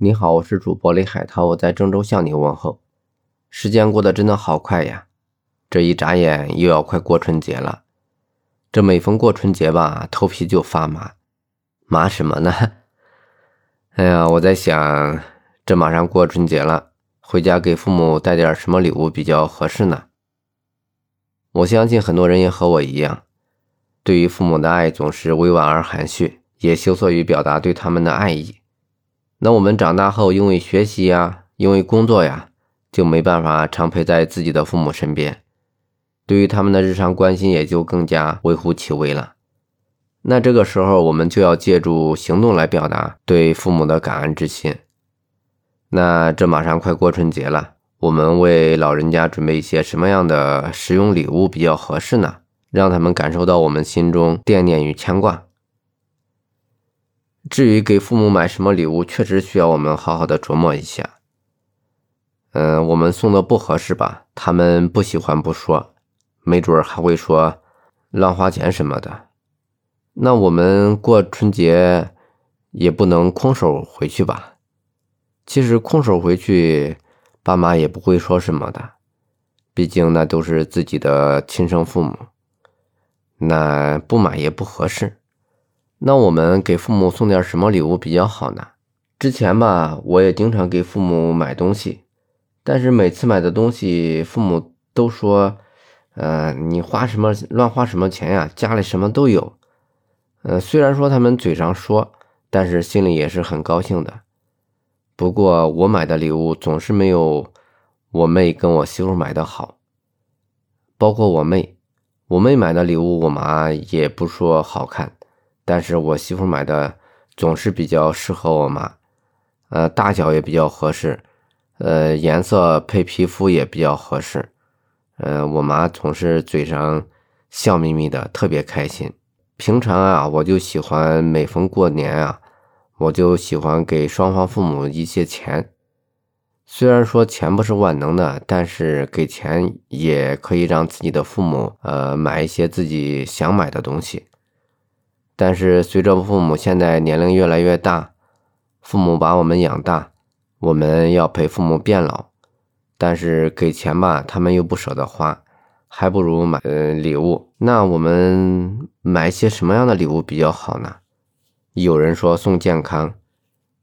你好，我是主播李海涛，我在郑州向你问候。时间过得真的好快呀，这一眨眼又要快过春节了。这每逢过春节吧，头皮就发麻，麻什么呢？哎呀，我在想，这马上过春节了，回家给父母带点什么礼物比较合适呢？我相信很多人也和我一样，对于父母的爱总是委婉而含蓄，也羞涩于表达对他们的爱意。那我们长大后，因为学习呀，因为工作呀，就没办法常陪在自己的父母身边，对于他们的日常关心也就更加微乎其微了。那这个时候，我们就要借助行动来表达对父母的感恩之心。那这马上快过春节了。我们为老人家准备一些什么样的实用礼物比较合适呢？让他们感受到我们心中惦念与牵挂。至于给父母买什么礼物，确实需要我们好好的琢磨一下。嗯，我们送的不合适吧？他们不喜欢不说，没准还会说乱花钱什么的。那我们过春节也不能空手回去吧？其实空手回去。爸妈也不会说什么的，毕竟那都是自己的亲生父母，那不买也不合适。那我们给父母送点什么礼物比较好呢？之前吧，我也经常给父母买东西，但是每次买的东西，父母都说：“呃，你花什么乱花什么钱呀？家里什么都有。”呃，虽然说他们嘴上说，但是心里也是很高兴的。不过我买的礼物总是没有我妹跟我媳妇买的好，包括我妹，我妹买的礼物我妈也不说好看，但是我媳妇买的总是比较适合我妈，呃，大小也比较合适，呃，颜色配皮肤也比较合适，呃，我妈总是嘴上笑眯眯的，特别开心。平常啊，我就喜欢每逢过年啊。我就喜欢给双方父母一些钱，虽然说钱不是万能的，但是给钱也可以让自己的父母呃买一些自己想买的东西。但是随着父母现在年龄越来越大，父母把我们养大，我们要陪父母变老，但是给钱吧，他们又不舍得花，还不如买呃礼物。那我们买一些什么样的礼物比较好呢？有人说送健康，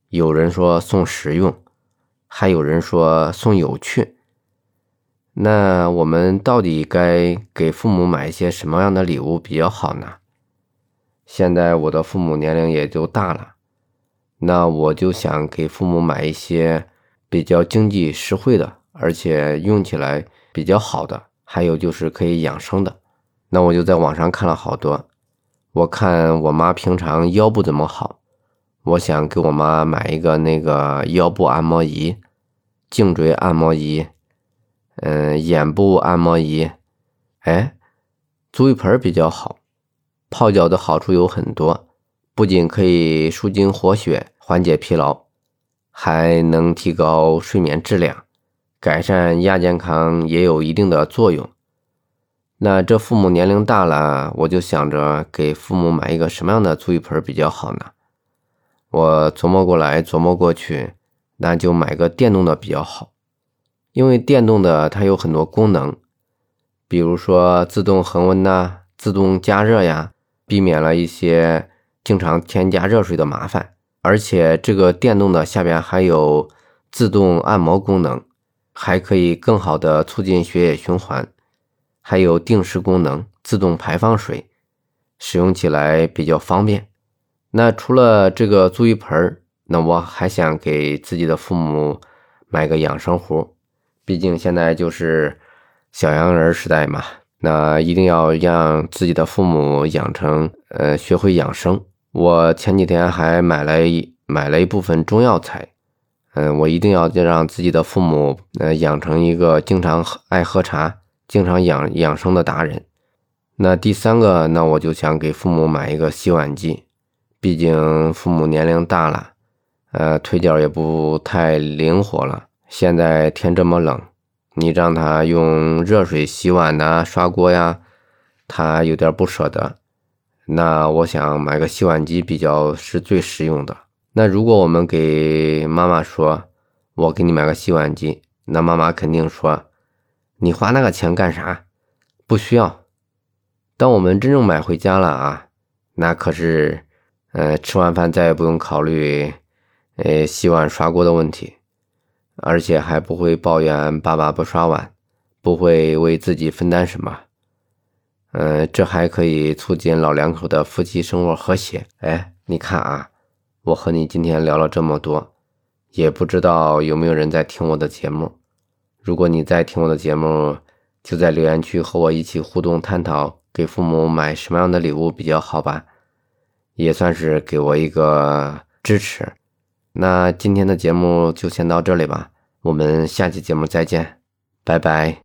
有人说送实用，还有人说送有趣。那我们到底该给父母买一些什么样的礼物比较好呢？现在我的父母年龄也就大了，那我就想给父母买一些比较经济实惠的，而且用起来比较好的，还有就是可以养生的。那我就在网上看了好多。我看我妈平常腰不怎么好，我想给我妈买一个那个腰部按摩仪、颈椎按摩仪，嗯，眼部按摩仪。哎，足浴盆比较好，泡脚的好处有很多，不仅可以舒筋活血、缓解疲劳，还能提高睡眠质量，改善亚健康也有一定的作用。那这父母年龄大了，我就想着给父母买一个什么样的足浴盆比较好呢？我琢磨过来琢磨过去，那就买个电动的比较好，因为电动的它有很多功能，比如说自动恒温呐、自动加热呀，避免了一些经常添加热水的麻烦。而且这个电动的下边还有自动按摩功能，还可以更好的促进血液循环。还有定时功能，自动排放水，使用起来比较方便。那除了这个足浴盆儿那我还想给自己的父母买个养生壶。毕竟现在就是小洋人时代嘛，那一定要让自己的父母养成呃学会养生。我前几天还买了一买了一部分中药材，嗯，我一定要让自己的父母呃养成一个经常爱喝茶。经常养养生的达人，那第三个，那我就想给父母买一个洗碗机，毕竟父母年龄大了，呃，腿脚也不太灵活了。现在天这么冷，你让他用热水洗碗呐、刷锅呀，他有点不舍得。那我想买个洗碗机比较是最实用的。那如果我们给妈妈说，我给你买个洗碗机，那妈妈肯定说，你花那个钱干啥？不需要。当我们真正买回家了啊，那可是，呃，吃完饭再也不用考虑，呃，洗碗刷锅的问题，而且还不会抱怨爸爸不刷碗，不会为自己分担什么，呃，这还可以促进老两口的夫妻生活和谐。哎，你看啊，我和你今天聊了这么多，也不知道有没有人在听我的节目。如果你在听我的节目，就在留言区和我一起互动探讨。给父母买什么样的礼物比较好吧，也算是给我一个支持。那今天的节目就先到这里吧，我们下期节目再见，拜拜。